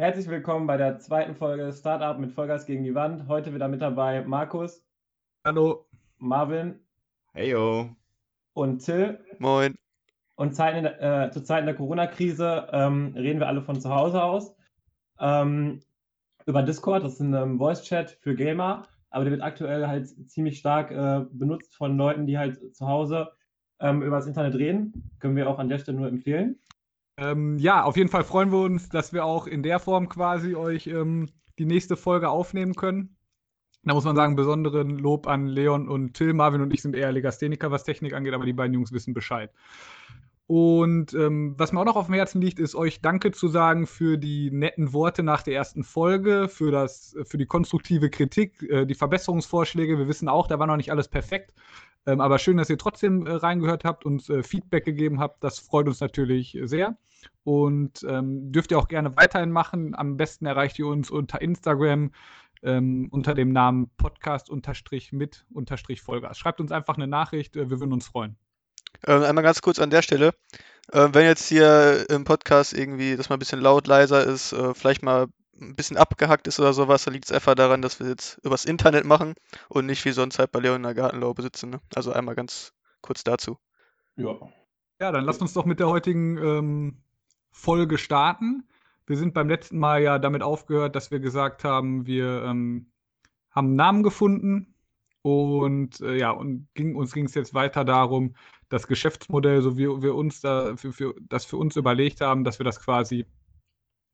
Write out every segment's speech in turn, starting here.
Herzlich willkommen bei der zweiten Folge Startup mit Vollgas gegen die Wand. Heute wieder mit dabei Markus. Hallo. Marvin. Heyo. Und Till. Moin. Und Zeiten, äh, zu Zeiten der Corona-Krise ähm, reden wir alle von zu Hause aus. Ähm, über Discord, das ist ein ähm, Voice-Chat für Gamer, aber der wird aktuell halt ziemlich stark äh, benutzt von Leuten, die halt zu Hause ähm, über das Internet reden. Können wir auch an der Stelle nur empfehlen. Ähm, ja, auf jeden Fall freuen wir uns, dass wir auch in der Form quasi euch ähm, die nächste Folge aufnehmen können. Da muss man sagen, besonderen Lob an Leon und Till. Marvin und ich sind eher Legastheniker, was Technik angeht, aber die beiden Jungs wissen Bescheid. Und ähm, was mir auch noch auf dem Herzen liegt, ist euch Danke zu sagen für die netten Worte nach der ersten Folge, für, das, für die konstruktive Kritik, äh, die Verbesserungsvorschläge. Wir wissen auch, da war noch nicht alles perfekt. Ähm, aber schön, dass ihr trotzdem äh, reingehört habt und äh, Feedback gegeben habt. Das freut uns natürlich sehr. Und ähm, dürft ihr auch gerne weiterhin machen. Am besten erreicht ihr uns unter Instagram ähm, unter dem Namen Podcast-mit-Vollgas. Schreibt uns einfach eine Nachricht, äh, wir würden uns freuen. Ähm, einmal ganz kurz an der Stelle. Ähm, wenn jetzt hier im Podcast irgendwie das mal ein bisschen laut, leiser ist, äh, vielleicht mal ein bisschen abgehackt ist oder sowas, dann liegt es einfach daran, dass wir jetzt übers Internet machen und nicht wie sonst halt bei Leon in der Gartenlaube sitzen. Ne? Also einmal ganz kurz dazu. Ja. Ja, dann lasst uns doch mit der heutigen ähm, Folge starten. Wir sind beim letzten Mal ja damit aufgehört, dass wir gesagt haben, wir ähm, haben einen Namen gefunden und äh, ja, und ging, uns ging es jetzt weiter darum, das Geschäftsmodell, so wie wir uns da für, für, das für uns überlegt haben, dass wir das quasi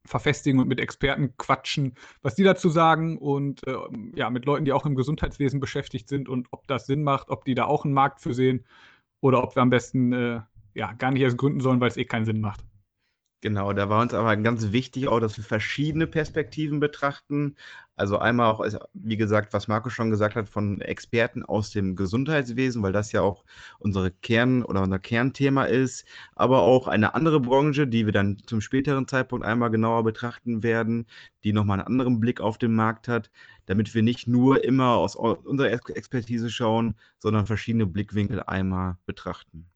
verfestigen und mit Experten quatschen, was die dazu sagen und äh, ja, mit Leuten, die auch im Gesundheitswesen beschäftigt sind und ob das Sinn macht, ob die da auch einen Markt für sehen oder ob wir am besten äh, ja, gar nicht erst gründen sollen, weil es eh keinen Sinn macht. Genau, da war uns aber ganz wichtig auch, dass wir verschiedene Perspektiven betrachten. Also einmal auch, also, wie gesagt, was Marco schon gesagt hat, von Experten aus dem Gesundheitswesen, weil das ja auch unsere Kern oder unser Kernthema ist, aber auch eine andere Branche, die wir dann zum späteren Zeitpunkt einmal genauer betrachten werden, die nochmal einen anderen Blick auf den Markt hat, damit wir nicht nur immer aus unserer Expertise schauen, sondern verschiedene Blickwinkel einmal betrachten.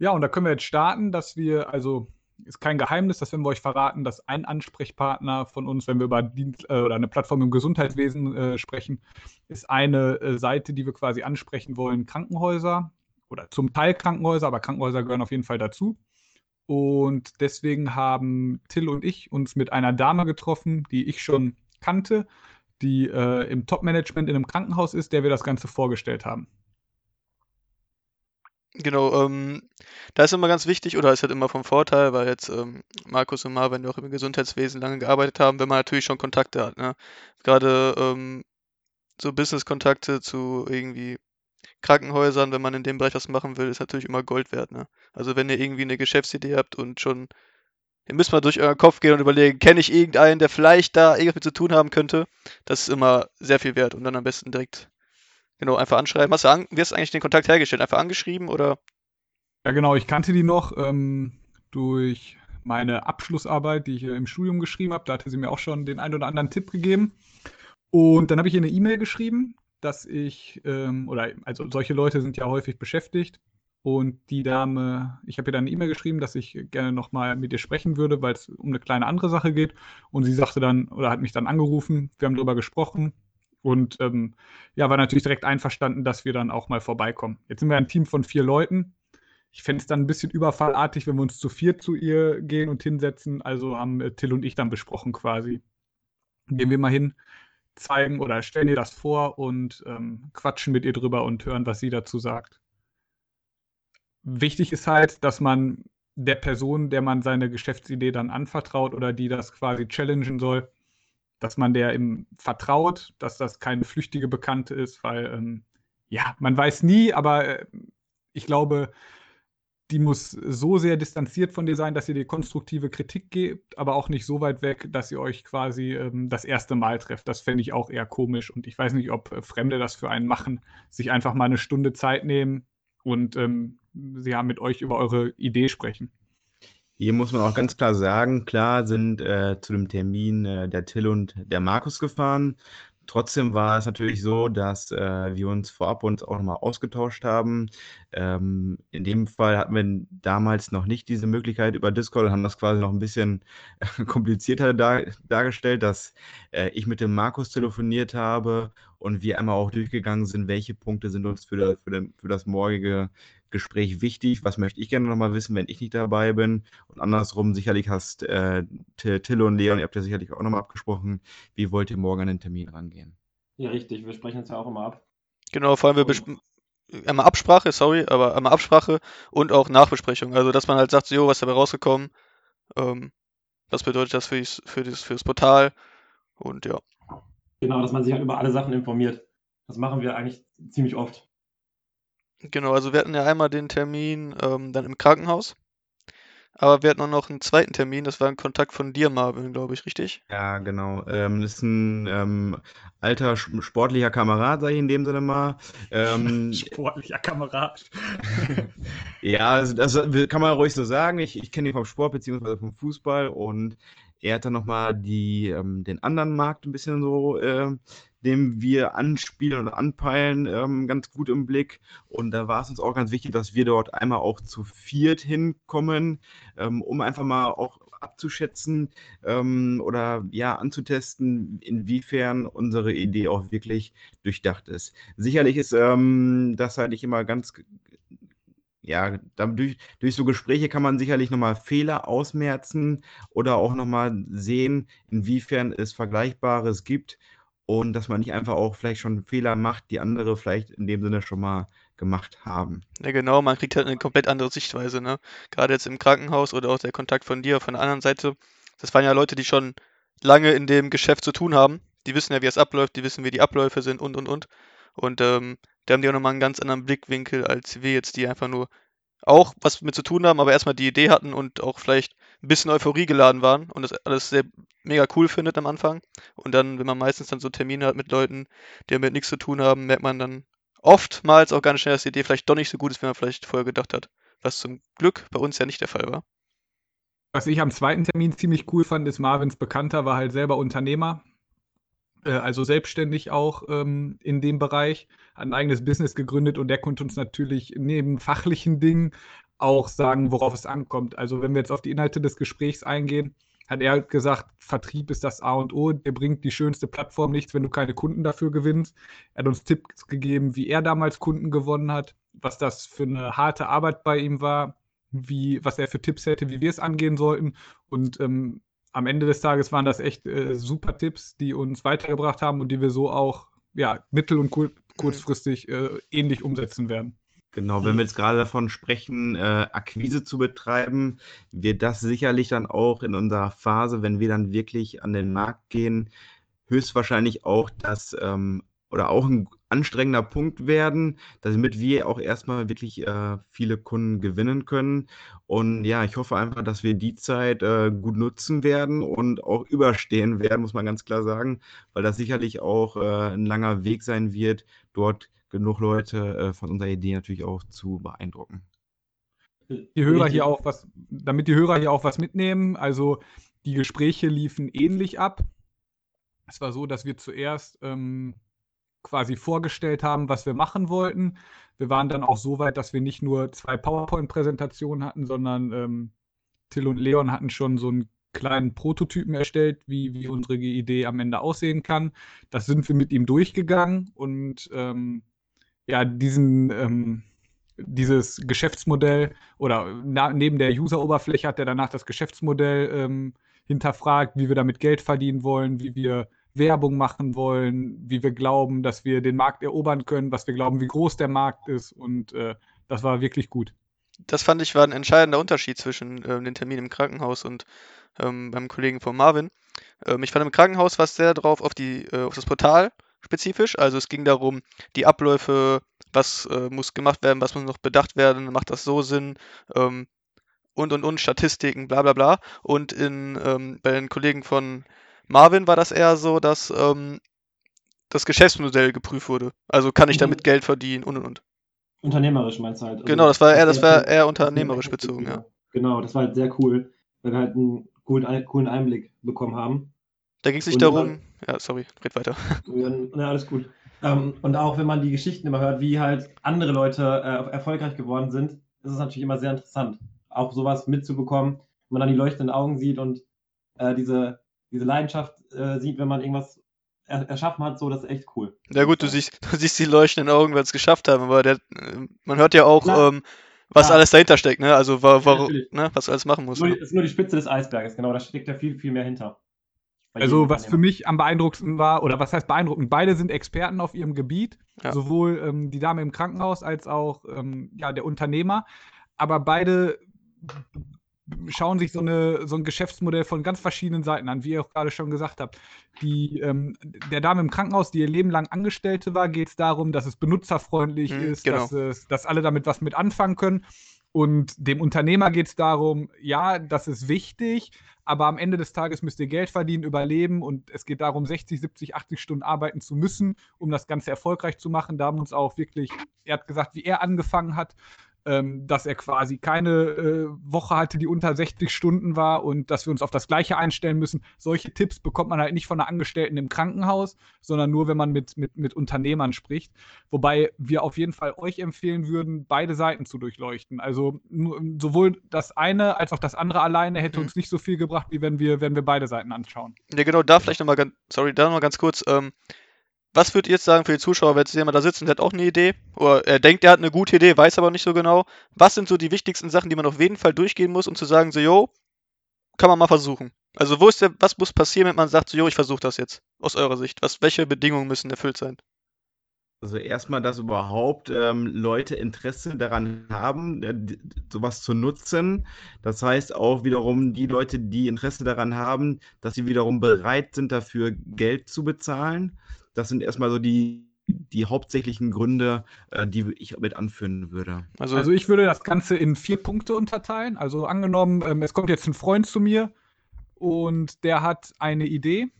Ja, und da können wir jetzt starten, dass wir also ist kein Geheimnis, das werden wir euch verraten, dass ein Ansprechpartner von uns, wenn wir über Dienst, äh, oder eine Plattform im Gesundheitswesen äh, sprechen, ist eine äh, Seite, die wir quasi ansprechen wollen, Krankenhäuser oder zum Teil Krankenhäuser, aber Krankenhäuser gehören auf jeden Fall dazu. Und deswegen haben Till und ich uns mit einer Dame getroffen, die ich schon kannte, die äh, im Top-Management in einem Krankenhaus ist, der wir das Ganze vorgestellt haben. Genau, ähm, da ist immer ganz wichtig oder ist halt immer vom Vorteil, weil jetzt ähm, Markus und Marvin auch im Gesundheitswesen lange gearbeitet haben, wenn man natürlich schon Kontakte hat. Ne? Gerade ähm, so Business-Kontakte zu irgendwie Krankenhäusern, wenn man in dem Bereich was machen will, ist natürlich immer Gold wert. Ne? Also wenn ihr irgendwie eine Geschäftsidee habt und schon, ihr müsst mal durch euren Kopf gehen und überlegen, kenne ich irgendeinen, der vielleicht da irgendwas mit zu tun haben könnte, das ist immer sehr viel wert und dann am besten direkt Genau, einfach anschreiben. Hast du, an, wie hast du eigentlich den Kontakt hergestellt? Einfach angeschrieben oder? Ja, genau, ich kannte die noch ähm, durch meine Abschlussarbeit, die ich im Studium geschrieben habe. Da hatte sie mir auch schon den einen oder anderen Tipp gegeben. Und dann habe ich ihr eine E-Mail geschrieben, dass ich, ähm, oder also solche Leute sind ja häufig beschäftigt. Und die Dame, ich habe ihr dann eine E-Mail geschrieben, dass ich gerne nochmal mit ihr sprechen würde, weil es um eine kleine andere Sache geht. Und sie sagte dann, oder hat mich dann angerufen, wir haben darüber gesprochen. Und ähm, ja, war natürlich direkt einverstanden, dass wir dann auch mal vorbeikommen. Jetzt sind wir ein Team von vier Leuten. Ich fände es dann ein bisschen überfallartig, wenn wir uns zu viert zu ihr gehen und hinsetzen. Also haben äh, Till und ich dann besprochen quasi. Gehen wir mal hin, zeigen oder stellen ihr das vor und ähm, quatschen mit ihr drüber und hören, was sie dazu sagt. Wichtig ist halt, dass man der Person, der man seine Geschäftsidee dann anvertraut oder die das quasi challengen soll, dass man der ihm vertraut, dass das keine flüchtige Bekannte ist, weil ähm, ja, man weiß nie, aber äh, ich glaube, die muss so sehr distanziert von dir sein, dass ihr dir konstruktive Kritik gebt, aber auch nicht so weit weg, dass ihr euch quasi ähm, das erste Mal trefft. Das fände ich auch eher komisch und ich weiß nicht, ob äh, Fremde das für einen machen, sich einfach mal eine Stunde Zeit nehmen und ähm, sie haben mit euch über eure Idee sprechen. Hier muss man auch ganz klar sagen, klar sind äh, zu dem Termin äh, der Till und der Markus gefahren. Trotzdem war es natürlich so, dass äh, wir uns vorab uns auch nochmal ausgetauscht haben. Ähm, in dem Fall hatten wir damals noch nicht diese Möglichkeit über Discord und haben das quasi noch ein bisschen komplizierter dar dargestellt, dass äh, ich mit dem Markus telefoniert habe und wir einmal auch durchgegangen sind, welche Punkte sind uns für, der, für, den, für das morgige Gespräch wichtig? Was möchte ich gerne nochmal wissen, wenn ich nicht dabei bin? Und andersrum, sicherlich hast äh, Till und Leon, ihr habt ja sicherlich auch nochmal abgesprochen, wie wollt ihr morgen an den Termin rangehen? Ja, richtig, wir sprechen uns ja auch immer ab. Genau, vor allem wir einmal Absprache, sorry, aber einmal Absprache und auch Nachbesprechung. Also, dass man halt sagt, so, jo, was ist dabei rausgekommen? Ähm, was bedeutet das für, für, das, für das Portal? Und ja. Genau, dass man sich halt über alle Sachen informiert. Das machen wir eigentlich ziemlich oft. Genau, also wir hatten ja einmal den Termin ähm, dann im Krankenhaus. Aber wir hatten auch noch einen zweiten Termin, das war ein Kontakt von dir, Marvin, glaube ich, richtig? Ja, genau. Ähm, das ist ein ähm, alter sportlicher Kamerad, sage ich in dem Sinne mal. Ähm, sportlicher Kamerad. ja, also das kann man ruhig so sagen. Ich, ich kenne ihn vom Sport bzw. vom Fußball und er hat dann nochmal die, ähm, den anderen Markt ein bisschen so äh, dem wir anspielen und anpeilen, ähm, ganz gut im Blick. Und da war es uns auch ganz wichtig, dass wir dort einmal auch zu viert hinkommen, ähm, um einfach mal auch abzuschätzen ähm, oder ja anzutesten, inwiefern unsere Idee auch wirklich durchdacht ist. Sicherlich ist ähm, das halt nicht immer ganz ja, durch, durch so Gespräche kann man sicherlich nochmal Fehler ausmerzen oder auch nochmal sehen, inwiefern es Vergleichbares gibt und dass man nicht einfach auch vielleicht schon Fehler macht, die andere vielleicht in dem Sinne schon mal gemacht haben. Ja, genau, man kriegt halt eine komplett andere Sichtweise, ne? Gerade jetzt im Krankenhaus oder auch der Kontakt von dir von der anderen Seite. Das waren ja Leute, die schon lange in dem Geschäft zu tun haben. Die wissen ja, wie es abläuft, die wissen, wie die Abläufe sind und und und. Und ähm, da haben die auch nochmal einen ganz anderen Blickwinkel als wir jetzt, die einfach nur auch was mit zu tun haben, aber erstmal die Idee hatten und auch vielleicht ein bisschen Euphorie geladen waren und das alles sehr mega cool findet am Anfang. Und dann, wenn man meistens dann so Termine hat mit Leuten, die damit nichts zu tun haben, merkt man dann oftmals auch ganz schnell, dass die Idee vielleicht doch nicht so gut ist, wie man vielleicht vorher gedacht hat. Was zum Glück bei uns ja nicht der Fall war. Was ich am zweiten Termin ziemlich cool fand, ist Marvins Bekannter war halt selber Unternehmer äh, also selbstständig auch ähm, in dem Bereich, hat ein eigenes Business gegründet und der konnte uns natürlich neben fachlichen Dingen auch sagen, worauf es ankommt. Also wenn wir jetzt auf die Inhalte des Gesprächs eingehen, hat er gesagt, Vertrieb ist das A und O, der bringt die schönste Plattform nichts, wenn du keine Kunden dafür gewinnst. Er hat uns Tipps gegeben, wie er damals Kunden gewonnen hat, was das für eine harte Arbeit bei ihm war, wie, was er für Tipps hätte, wie wir es angehen sollten. Und ähm, am Ende des Tages waren das echt äh, super Tipps, die uns weitergebracht haben und die wir so auch ja, mittel- und kur kurzfristig äh, ähnlich umsetzen werden. Genau, wenn wir jetzt gerade davon sprechen, äh, Akquise zu betreiben, wird das sicherlich dann auch in unserer Phase, wenn wir dann wirklich an den Markt gehen, höchstwahrscheinlich auch das ähm, oder auch ein anstrengender Punkt werden, damit wir auch erstmal wirklich äh, viele Kunden gewinnen können. Und ja, ich hoffe einfach, dass wir die Zeit äh, gut nutzen werden und auch überstehen werden, muss man ganz klar sagen, weil das sicherlich auch äh, ein langer Weg sein wird, dort genug Leute äh, von unserer Idee natürlich auch zu beeindrucken. Die Hörer hier auch was, damit die Hörer hier auch was mitnehmen, also die Gespräche liefen ähnlich ab. Es war so, dass wir zuerst ähm, quasi vorgestellt haben, was wir machen wollten. Wir waren dann auch so weit, dass wir nicht nur zwei PowerPoint-Präsentationen hatten, sondern ähm, Till und Leon hatten schon so einen kleinen Prototypen erstellt, wie, wie unsere Idee am Ende aussehen kann. Das sind wir mit ihm durchgegangen und ähm, ja, diesen, ähm, dieses Geschäftsmodell oder na, neben der User-Oberfläche hat er danach das Geschäftsmodell ähm, hinterfragt, wie wir damit Geld verdienen wollen, wie wir Werbung machen wollen, wie wir glauben, dass wir den Markt erobern können, was wir glauben, wie groß der Markt ist. Und äh, das war wirklich gut. Das fand ich war ein entscheidender Unterschied zwischen äh, den Terminen im Krankenhaus und ähm, beim Kollegen von Marvin. Ähm, ich fand im Krankenhaus war es sehr drauf auf, die, äh, auf das Portal spezifisch. Also es ging darum, die Abläufe, was äh, muss gemacht werden, was muss noch bedacht werden, macht das so Sinn, ähm, und und und, Statistiken, bla bla bla. Und in, ähm, bei den Kollegen von Marvin war das eher so, dass ähm, das Geschäftsmodell geprüft wurde. Also kann ich mhm. damit Geld verdienen und und und. Unternehmerisch meinst du halt. Also genau, das war eher, das war eher unternehmerisch bezogen, ja. Genau, das war halt sehr cool, weil wir halt einen coolen, coolen Einblick bekommen haben. Da ging es nicht Und darum. man- Ja, sorry, red weiter. Ja, alles gut. Ähm, und auch wenn man die Geschichten immer hört, wie halt andere Leute äh, erfolgreich geworden sind, ist es natürlich immer sehr interessant, auch sowas mitzubekommen, wenn man dann die leuchtenden Augen sieht und äh, diese, diese Leidenschaft äh, sieht, wenn man irgendwas er erschaffen hat, so, das ist echt cool. Ja gut, du siehst, du siehst die leuchtenden Augen, wenn es geschafft haben, aber der, äh, man hört ja auch, ähm, was Klar. alles dahinter steckt, ne? Also wa warum, natürlich. ne? was du alles machen muss. Nur, Ne? die- ist nur die Spitze des Eisberges, genau, da steckt ja viel, viel mehr hinter. Also, was für mich am beeindruckendsten war, oder was heißt beeindruckend? Beide sind Experten auf ihrem Gebiet, Ja. sowohl ähm, die Dame im Krankenhaus als auch ähm, ja, der Unternehmer. Aber beide schauen sich so, eine, so ein Geschäftsmodell von ganz verschiedenen Seiten an, wie ihr auch gerade schon gesagt habt. Die, ähm, der Dame im Krankenhaus, die ihr Leben lang Angestellte war, geht es darum, dass es benutzerfreundlich Mhm, ist, genau. dass, es, dass alle damit was mit anfangen können. Und dem Unternehmer geht es darum, ja, das ist wichtig, aber am Ende des Tages müsst ihr Geld verdienen, überleben und es geht darum, 60, 70, 80 Stunden arbeiten zu müssen, um das Ganze erfolgreich zu machen. Da haben uns auch wirklich, er hat gesagt, wie er angefangen hat, ähm, dass er quasi keine äh, Woche hatte, die unter 60 Stunden war und dass wir uns auf das Gleiche einstellen müssen. Solche Tipps bekommt man halt nicht von einer Angestellten im Krankenhaus, sondern nur, wenn man mit, mit, mit Unternehmern spricht. Wobei wir auf jeden Fall euch empfehlen würden, beide Seiten zu durchleuchten. Also sowohl das eine als auch das andere alleine hätte Mhm. uns nicht so viel gebracht, wie wenn wir, wenn wir beide Seiten anschauen. Ja, genau, da vielleicht nochmal ganz, sorry, da nochmal ganz kurz. Ähm, was würdet ihr jetzt sagen für die Zuschauer, wenn jetzt jemand da sitzt und der hat auch eine Idee? Oder er denkt, er hat eine gute Idee, weiß aber nicht so genau. Was sind so die wichtigsten Sachen, die man auf jeden Fall durchgehen muss, um zu sagen, so, yo, kann man mal versuchen? Also, wo ist der, was muss passieren, wenn man sagt, so, yo, ich versuche das jetzt? Aus eurer Sicht. Was, welche Bedingungen müssen erfüllt sein? Also erstmal, dass überhaupt ähm, Leute Interesse daran haben, äh, sowas zu nutzen. Das heißt auch wiederum die Leute, die Interesse daran haben, dass sie wiederum bereit sind, dafür Geld zu bezahlen. Das sind erstmal so die, die hauptsächlichen Gründe, äh, die ich mit anführen würde. Also, Also ich würde das Ganze in vier Punkte unterteilen. Also angenommen, ähm, es kommt jetzt ein Freund zu mir und der hat eine Idee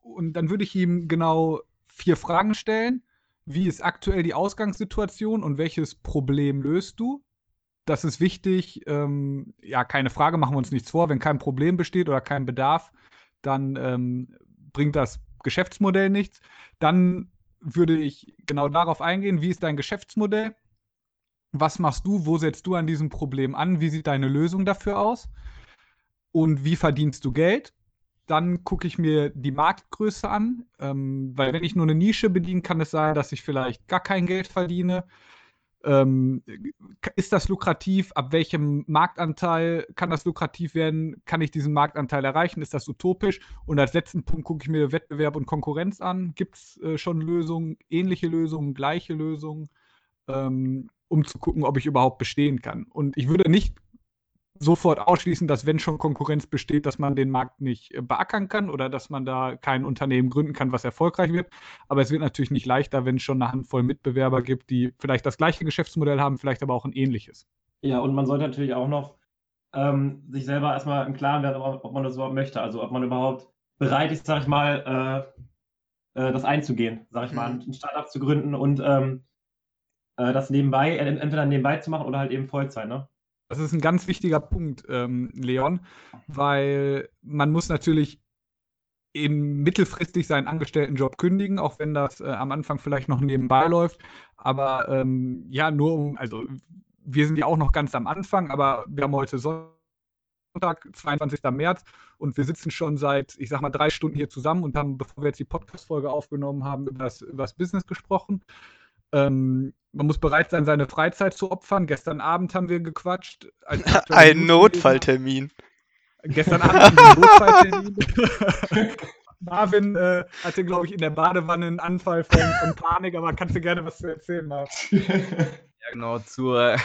und dann würde ich ihm genau vier Fragen stellen. Wie ist aktuell die Ausgangssituation und welches Problem löst du? Das ist wichtig. Ähm, ja, keine Frage, machen wir uns nichts vor. Wenn kein Problem besteht oder kein Bedarf, dann ähm, bringt das Geschäftsmodell nichts. Dann würde ich genau darauf eingehen, wie ist dein Geschäftsmodell? Was machst du? Wo setzt du an diesem Problem an? Wie sieht deine Lösung dafür aus? Und wie verdienst du Geld? Dann gucke ich mir die Marktgröße an, ähm, weil wenn ich nur eine Nische bediene, kann es sein, dass ich vielleicht gar kein Geld verdiene. Ähm, ist das lukrativ? Ab welchem Marktanteil kann das lukrativ werden? Kann ich diesen Marktanteil erreichen? Ist das utopisch? Und als letzten Punkt gucke ich mir Wettbewerb und Konkurrenz an. Gibt es äh, schon Lösungen, ähnliche Lösungen, gleiche Lösungen, ähm, um zu gucken, ob ich überhaupt bestehen kann? Und ich würde nicht sofort ausschließen, dass wenn schon Konkurrenz besteht, dass man den Markt nicht äh, beackern kann oder dass man da kein Unternehmen gründen kann, was erfolgreich wird. Aber es wird natürlich nicht leichter, wenn es schon eine Handvoll Mitbewerber gibt, die vielleicht das gleiche Geschäftsmodell haben, vielleicht aber auch ein ähnliches. Ja, und man sollte natürlich auch noch ähm, sich selber erstmal im Klaren werden, ob, man das überhaupt möchte. Also ob man überhaupt bereit ist, sag ich mal, äh, äh, das einzugehen, sag ich mal, Mhm. ein Startup zu gründen und ähm, äh, das nebenbei, äh, entweder nebenbei zu machen oder halt eben Vollzeit, ne? Das ist ein ganz wichtiger Punkt, ähm, Leon, weil man muss natürlich eben mittelfristig seinen Angestelltenjob kündigen, auch wenn das äh, am Anfang vielleicht noch nebenbei läuft. Aber ähm, ja, nur um, also wir sind ja auch noch ganz am Anfang, aber wir haben heute Sonntag, 22. März, und wir sitzen schon seit, ich sag mal, drei Stunden hier zusammen und haben, bevor wir jetzt die Podcast-Folge aufgenommen haben, über das, über das Business gesprochen. Ähm, man muss bereit sein, seine Freizeit zu opfern. Gestern Abend haben wir gequatscht. ein Notfalltermin. Gestern Abend hatten wir einen Notfalltermin. Marvin äh, hatte, glaube ich, in der Badewanne einen Anfall von, von Panik, aber kannst du gerne was zu erzählen, Marvin? Ja, genau, zur.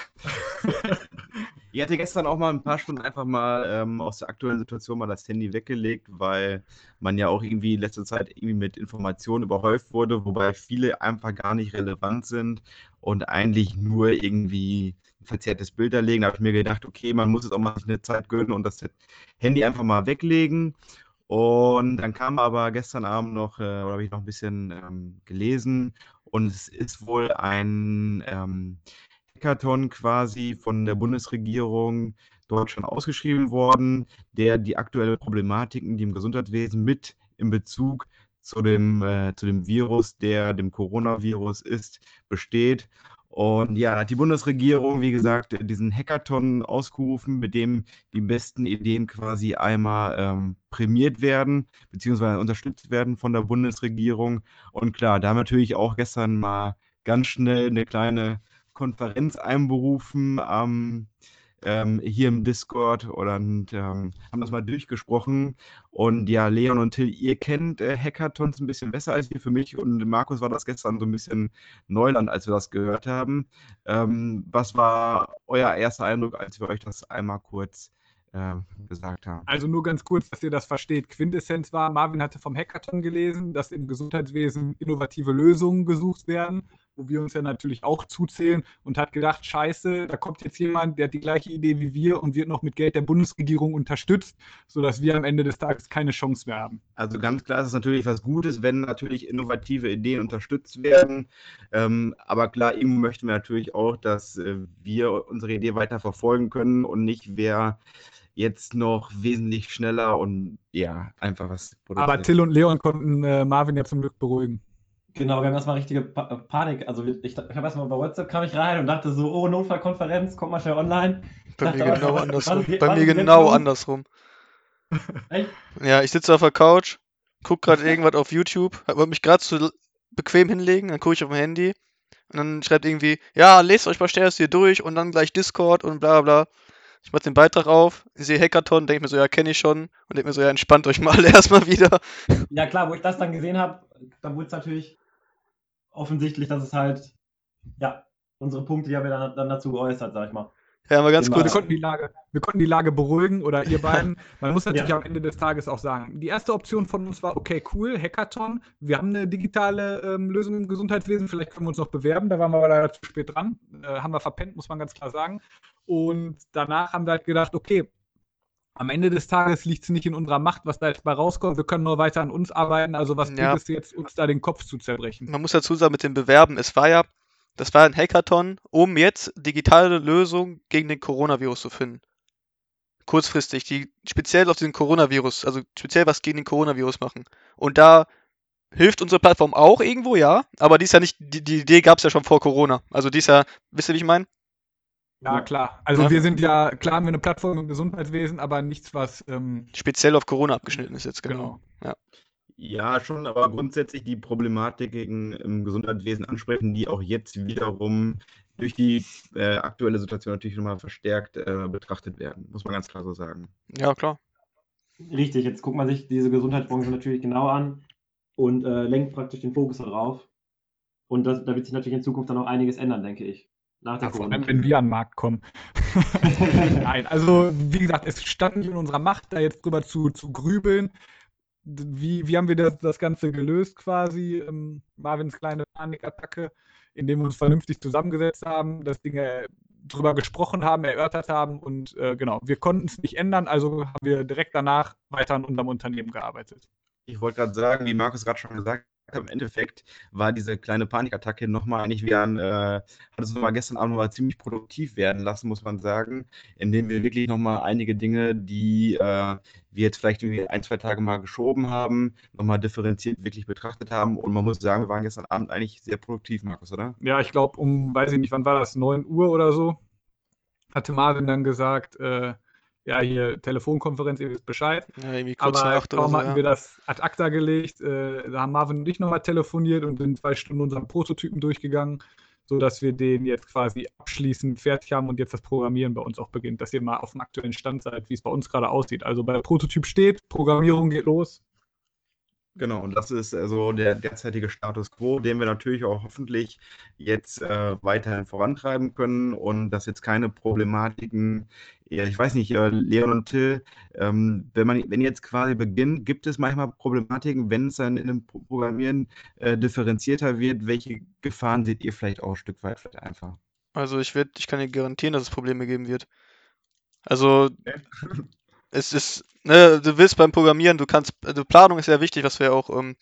Ich hatte gestern auch mal ein paar Stunden einfach mal ähm, aus der aktuellen Situation mal das Handy weggelegt, weil man ja auch irgendwie in letzter Zeit irgendwie mit Informationen überhäuft wurde, wobei viele einfach gar nicht relevant sind und eigentlich nur irgendwie ein verzerrtes Bild erlegen. Da habe ich mir gedacht, okay, man muss jetzt auch mal eine Zeit gönnen und das Handy einfach mal weglegen. Und dann kam aber gestern Abend noch, äh, oder habe ich noch ein bisschen ähm, gelesen, und es ist wohl ein ähm, Hackathon quasi von der Bundesregierung Deutschland ausgeschrieben worden, der die aktuelle Problematiken, die im Gesundheitswesen mit in Bezug zu dem, äh, zu dem Virus, der dem Coronavirus ist, besteht. Und ja, hat die Bundesregierung, wie gesagt, diesen Hackathon ausgerufen, mit dem die besten Ideen quasi einmal ähm, prämiert werden, beziehungsweise unterstützt werden von der Bundesregierung. Und klar, da haben natürlich auch gestern mal ganz schnell eine kleine Konferenz einberufen am ähm, hier im Discord oder und, ähm, haben das mal durchgesprochen. Und ja, Leon und Till, ihr kennt äh, Hackathons ein bisschen besser als wir. Für mich und Markus war das gestern so ein bisschen Neuland, als wir das gehört haben. Ähm, was war euer erster Eindruck, als wir euch das einmal kurz äh, gesagt haben? Also nur ganz kurz, dass ihr das versteht. Quintessenz war, Marvin hatte vom Hackathon gelesen, dass im Gesundheitswesen innovative Lösungen gesucht werden wo wir uns ja natürlich auch zuzählen und hat gedacht, scheiße, da kommt jetzt jemand, der hat die gleiche Idee wie wir und wird noch mit Geld der Bundesregierung unterstützt, sodass wir am Ende des Tages keine Chance mehr haben. Also ganz klar ist es natürlich was Gutes, wenn natürlich innovative Ideen unterstützt werden. Ähm, aber klar, irgendwo möchten wir natürlich auch, dass äh, wir unsere Idee weiter verfolgen können und nicht wer jetzt noch wesentlich schneller und ja, einfach was produziert. Aber Till und Leon konnten äh, Marvin ja zum Glück beruhigen. Genau, wir haben erstmal richtige pa äh, Panik. Also ich, ich habe erstmal bei WhatsApp kam ich rein und dachte so, oh, Notfallkonferenz, komm mal schnell online. Bei dachte, mir genau was, andersrum. Was, bei mir genau andersrum. Echt? Ja, ich sitze auf der Couch, gucke gerade irgendwas auf YouTube, wollte mich gerade so bequem hinlegen, dann gucke ich auf mein Handy und dann schreibt irgendwie, ja, lest euch mal schnell das hier durch und dann gleich Discord und bla bla. Ich mache den Beitrag auf, ich sehe Hackathon, denke mir so, ja, kenne ich schon und denke mir so, ja, entspannt euch mal erstmal wieder. Ja klar, wo ich das dann gesehen habe, dann wurde es natürlich offensichtlich, dass es halt, ja, unsere Punkte, die haben wir dann, dann dazu geäußert, sag ich mal. Ja, aber ganz kurz, wir konnten, die Lage, wir konnten die Lage beruhigen oder ihr beiden. Man muss natürlich ja. am Ende des Tages auch sagen, die erste Option von uns war, okay, cool, Hackathon. Wir haben eine digitale ähm, Lösung im Gesundheitswesen, vielleicht können wir uns noch bewerben. Da waren wir aber leider zu spät dran. Äh, haben wir verpennt, muss man ganz klar sagen. Und danach haben wir halt gedacht, okay, am Ende des Tages liegt es nicht in unserer Macht, was da jetzt bei rauskommt. Wir können nur weiter an uns arbeiten. Also was ja. bringt es jetzt, uns da den Kopf zu zerbrechen? Man muss dazu sagen, mit dem Bewerben, es war ja, das war ein Hackathon, um jetzt digitale Lösungen gegen den Coronavirus zu finden. Kurzfristig, die speziell auf den Coronavirus, also speziell was gegen den Coronavirus machen. Und da hilft unsere Plattform auch irgendwo, ja, aber die ist ja nicht, die, die Idee gab es ja schon vor Corona. Also die ist ja, wisst ihr, wie ich meine? Ja, klar. Also ja. wir sind ja, klar haben wir eine Plattform im Gesundheitswesen, aber nichts, was ähm, speziell auf Corona abgeschnitten ist jetzt, genau. genau. Ja. Ja, schon, aber grundsätzlich die Problematiken im Gesundheitswesen ansprechen, die auch jetzt wiederum durch die äh, aktuelle Situation natürlich nochmal verstärkt äh, betrachtet werden, muss man ganz klar so sagen. Ja, klar. Richtig, jetzt guckt man sich diese Gesundheitsbranche natürlich genau an und äh, lenkt praktisch den Fokus darauf. Und das, da wird sich natürlich in Zukunft dann auch einiges ändern, denke ich. Nach der ja, vor allem, wenn wir an den Markt kommen. Nein, also wie gesagt, es stand nicht in unserer Macht, da jetzt drüber zu, zu grübeln. Wie, wie haben wir das, das Ganze gelöst quasi? Ähm, Marvins kleine Panikattacke, indem wir uns vernünftig zusammengesetzt haben, das Ding äh, drüber gesprochen haben, erörtert haben und äh, genau, wir konnten es nicht ändern, also haben wir direkt danach weiter an unserem Unternehmen gearbeitet. Ich wollte gerade sagen, wie Markus gerade schon gesagt im Endeffekt war diese kleine Panikattacke nochmal eigentlich wie ein, äh, hat es nochmal gestern Abend mal ziemlich produktiv werden lassen, muss man sagen, indem wir wirklich nochmal einige Dinge, die äh, wir jetzt vielleicht irgendwie ein, zwei Tage mal geschoben haben, nochmal differenziert wirklich betrachtet haben. Und man muss sagen, wir waren gestern Abend eigentlich sehr produktiv, Markus, oder? Ja, ich glaube, um, weiß ich nicht, wann war das, 9 Uhr oder so, hatte Marvin dann gesagt, äh, ja, hier Telefonkonferenz, ihr wisst Bescheid. Ja, irgendwie kurz Aber kaum so, hatten ja. wir das ad acta gelegt, äh, da haben Marvin und ich nochmal telefoniert und sind zwei Stunden unseren Prototypen durchgegangen, sodass wir den jetzt quasi abschließend fertig haben und jetzt das Programmieren bei uns auch beginnt, dass ihr mal auf dem aktuellen Stand seid, wie es bei uns gerade aussieht. Also bei Prototyp steht, Programmierung geht los, Genau, und das ist also der derzeitige Status quo, den wir natürlich auch hoffentlich jetzt äh, weiterhin vorantreiben können und dass jetzt keine Problematiken, ja, ich weiß nicht, äh, Leon und Till, ähm, wenn man wenn jetzt quasi beginnt, gibt es manchmal Problematiken, wenn es dann in dem Programmieren äh, differenzierter wird, welche Gefahren seht ihr vielleicht auch ein Stück weit vielleicht einfach? Also ich werde, ich kann dir garantieren, dass es Probleme geben wird. Also es ist, ne, du willst beim Programmieren, du kannst, also Planung ist sehr wichtig, was wir auch ähm,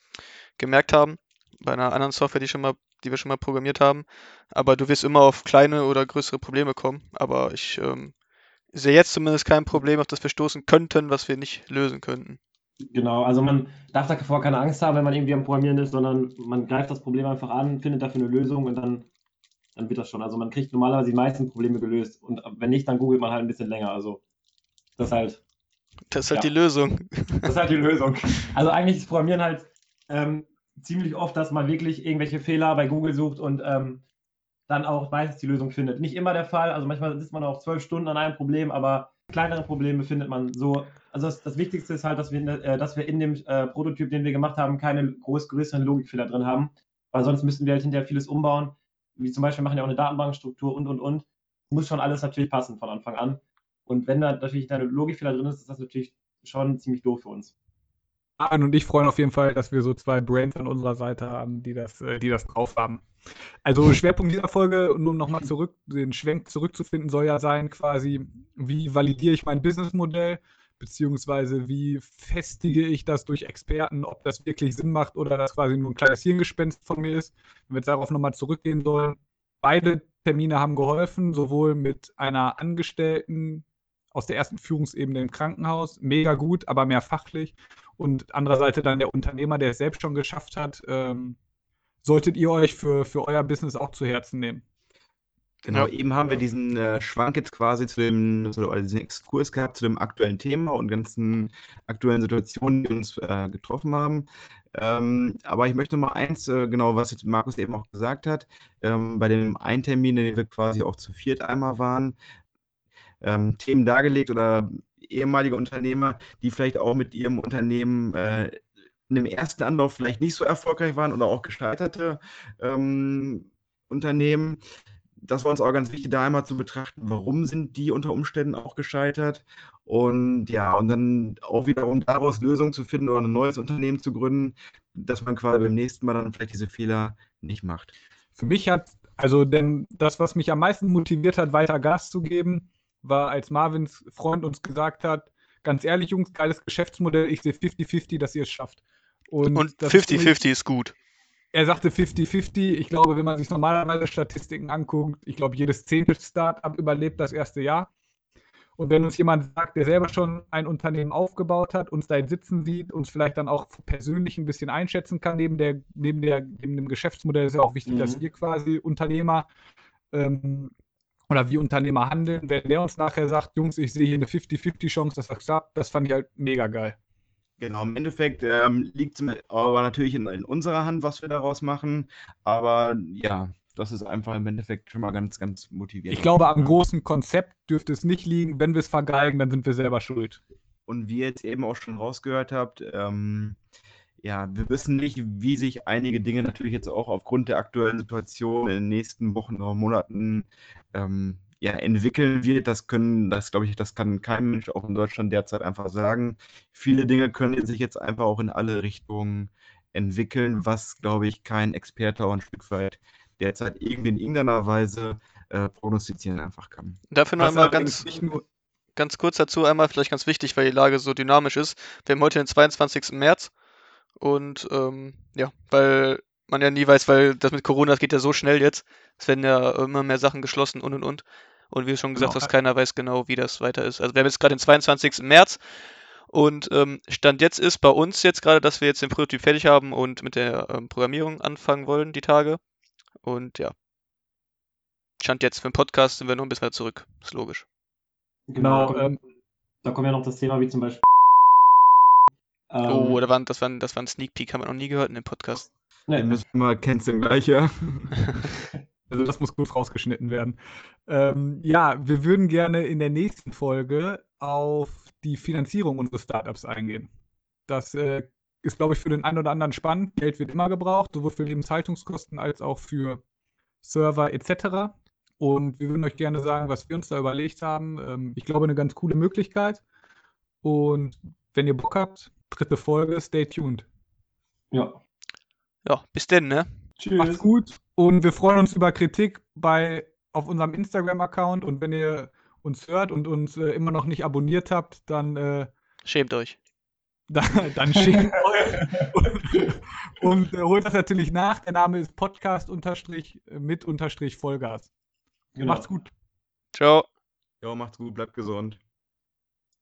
gemerkt haben bei einer anderen Software, die schon mal, die wir schon mal programmiert haben. Aber du wirst immer auf kleine oder größere Probleme kommen. Aber ich ähm, sehe jetzt zumindest kein Problem, auf das wir stoßen könnten, was wir nicht lösen könnten. Genau, also man darf davor keine Angst haben, wenn man irgendwie am Programmieren ist, sondern man greift das Problem einfach an, findet dafür eine Lösung und dann, dann wird das schon. Also man kriegt normalerweise die meisten Probleme gelöst und wenn nicht, dann googelt man halt ein bisschen länger. Also das ist halt. Das ist halt Ja. die Lösung. Das ist halt die Lösung. Also eigentlich ist Programmieren halt ähm, ziemlich oft, dass man wirklich irgendwelche Fehler bei Google sucht und ähm, dann auch meistens die Lösung findet. Nicht immer der Fall, also manchmal sitzt man auch zwölf Stunden an einem Problem, aber kleinere Probleme findet man so. Also das, das Wichtigste ist halt, dass wir, äh, dass wir in dem äh, Prototyp, den wir gemacht haben, keine groß größeren Logikfehler drin haben, weil sonst müssten wir halt hinterher vieles umbauen. Wie zum Beispiel machen ja auch eine Datenbankstruktur und und und. Muss schon alles natürlich passen von Anfang an. Und wenn da natürlich eine Logikfehler drin ist, ist das natürlich schon ziemlich doof für uns. Arne und ich freuen auf jeden Fall, dass wir so zwei Brains an unserer Seite haben, die das, äh, die das drauf haben. Also Schwerpunkt dieser Folge, um nochmal zurück, den Schwenk zurückzufinden, soll ja sein quasi, wie validiere ich mein Businessmodell, beziehungsweise wie festige ich das durch Experten, ob das wirklich Sinn macht oder das quasi nur ein kleines Hirngespenst von mir ist. Wenn wir jetzt darauf nochmal zurückgehen sollen, beide Termine haben geholfen, sowohl mit einer Angestellten aus der ersten Führungsebene im Krankenhaus, mega gut, aber mehr fachlich und andererseits dann der Unternehmer, der es selbst schon geschafft hat, ähm, solltet ihr euch für, für euer Business auch zu Herzen nehmen. Genau, Ja. eben haben wir diesen äh, Schwank jetzt quasi zu dem, zu, oder diesen Exkurs gehabt zu dem aktuellen Thema und ganzen aktuellen Situationen, die uns äh, getroffen haben. Ähm, aber ich möchte noch mal eins, äh, genau, was jetzt Markus eben auch gesagt hat, ähm, bei dem einen Termin, in dem wir quasi auch zu viert einmal waren, ähm, Themen dargelegt oder ehemalige Unternehmer, die vielleicht auch mit ihrem Unternehmen äh, in dem ersten Anlauf vielleicht nicht so erfolgreich waren oder auch gescheiterte ähm, Unternehmen. Das war uns auch ganz wichtig, da einmal zu betrachten, warum sind die unter Umständen auch gescheitert und ja, und dann auch wiederum daraus Lösungen zu finden oder ein neues Unternehmen zu gründen, dass man quasi beim nächsten Mal dann vielleicht diese Fehler nicht macht. Für mich hat, also denn das, was mich am meisten motiviert hat, weiter Gas zu geben, war, als Marvins Freund uns gesagt hat, ganz ehrlich, Jungs, geiles Geschäftsmodell, ich sehe 50-50, dass ihr es schafft. Und das ist für mich- 50-50 ist gut. Er sagte 50-50. Ich glaube, wenn man sich normalerweise Statistiken anguckt, ich glaube, jedes zehnte Start-up überlebt das erste Jahr. Und wenn uns jemand sagt, der selber schon ein Unternehmen aufgebaut hat, uns da sitzen sieht, uns vielleicht dann auch persönlich ein bisschen einschätzen kann, neben, der, neben, der, neben dem Geschäftsmodell ist ja auch wichtig, Mhm. dass wir quasi Unternehmer ähm, oder wie Unternehmer handeln. Wenn der uns nachher sagt, Jungs, ich sehe hier eine 50-50-Chance, dass das klappt, das fand ich halt mega geil. Genau, im Endeffekt ähm, liegt es aber natürlich in, in unserer Hand, was wir daraus machen. Aber ja, das ist einfach im Endeffekt schon mal ganz, ganz motivierend. Ich glaube, am großen Konzept dürfte es nicht liegen. Wenn wir es vergeigen, dann sind wir selber schuld. Und wie ihr jetzt eben auch schon rausgehört habt, ähm, ja, wir wissen nicht, wie sich einige Dinge natürlich jetzt auch aufgrund der aktuellen Situation in den nächsten Wochen oder Monaten ähm, ja, entwickeln wird. Das können, das glaube ich, das kann kein Mensch auch in Deutschland derzeit einfach sagen. Viele Dinge können sich jetzt einfach auch in alle Richtungen entwickeln, was, glaube ich, kein Experte auch ein Stück weit derzeit irgendwie in irgendeiner Weise äh, prognostizieren einfach kann. Dafür noch einmal ganz, ganz kurz dazu, einmal vielleicht ganz wichtig, weil die Lage so dynamisch ist. Wir haben heute den 22. März und ähm, ja, weil man ja nie weiß, weil das mit Corona, das geht ja so schnell jetzt. Es werden ja immer mehr Sachen geschlossen und und und. Und wie schon gesagt Genau. hast, keiner weiß genau, wie das weiter ist. Also wir haben jetzt gerade den 22. März und ähm, Stand jetzt ist bei uns jetzt gerade, dass wir jetzt den Prototyp fertig haben und mit der ähm, Programmierung anfangen wollen, die Tage. Und ja. Stand jetzt für den Podcast sind wir noch ein bisschen zurück. Ist logisch. Genau, Genau, da, ähm, da kommt ja noch das Thema wie zum Beispiel. Ähm, Oh, da waren, das, war, ein- das war ein Sneak Peek, haben wir noch nie gehört in dem Podcast. Den ne, müssen wir canceln gleich, ja. Also das muss gut rausgeschnitten werden. Ähm, ja, wir würden gerne in der nächsten Folge auf die Finanzierung unseres Startups eingehen. Das äh, ist, glaube ich, für den einen oder anderen spannend. Geld wird immer gebraucht, sowohl für Lebenshaltungskosten als auch für Server etc. Und wir würden euch gerne sagen, was wir uns da überlegt haben. Ähm, ich glaube, eine ganz coole Möglichkeit. Und wenn ihr Bock habt, dritte Folge, stay tuned. ja. Ja, bis denn, ne? Macht's Tschüss. gut und wir freuen uns über Kritik bei, auf unserem Instagram-Account und wenn ihr uns hört und uns äh, immer noch nicht abonniert habt, dann, äh, Schämt euch. dann, dann schickt euch und, und äh, holt das natürlich nach. Der Name ist Podcast unterstrich mit unterstrich Vollgas. Genau. Macht's gut. Ciao. Jo, macht's gut, bleibt gesund.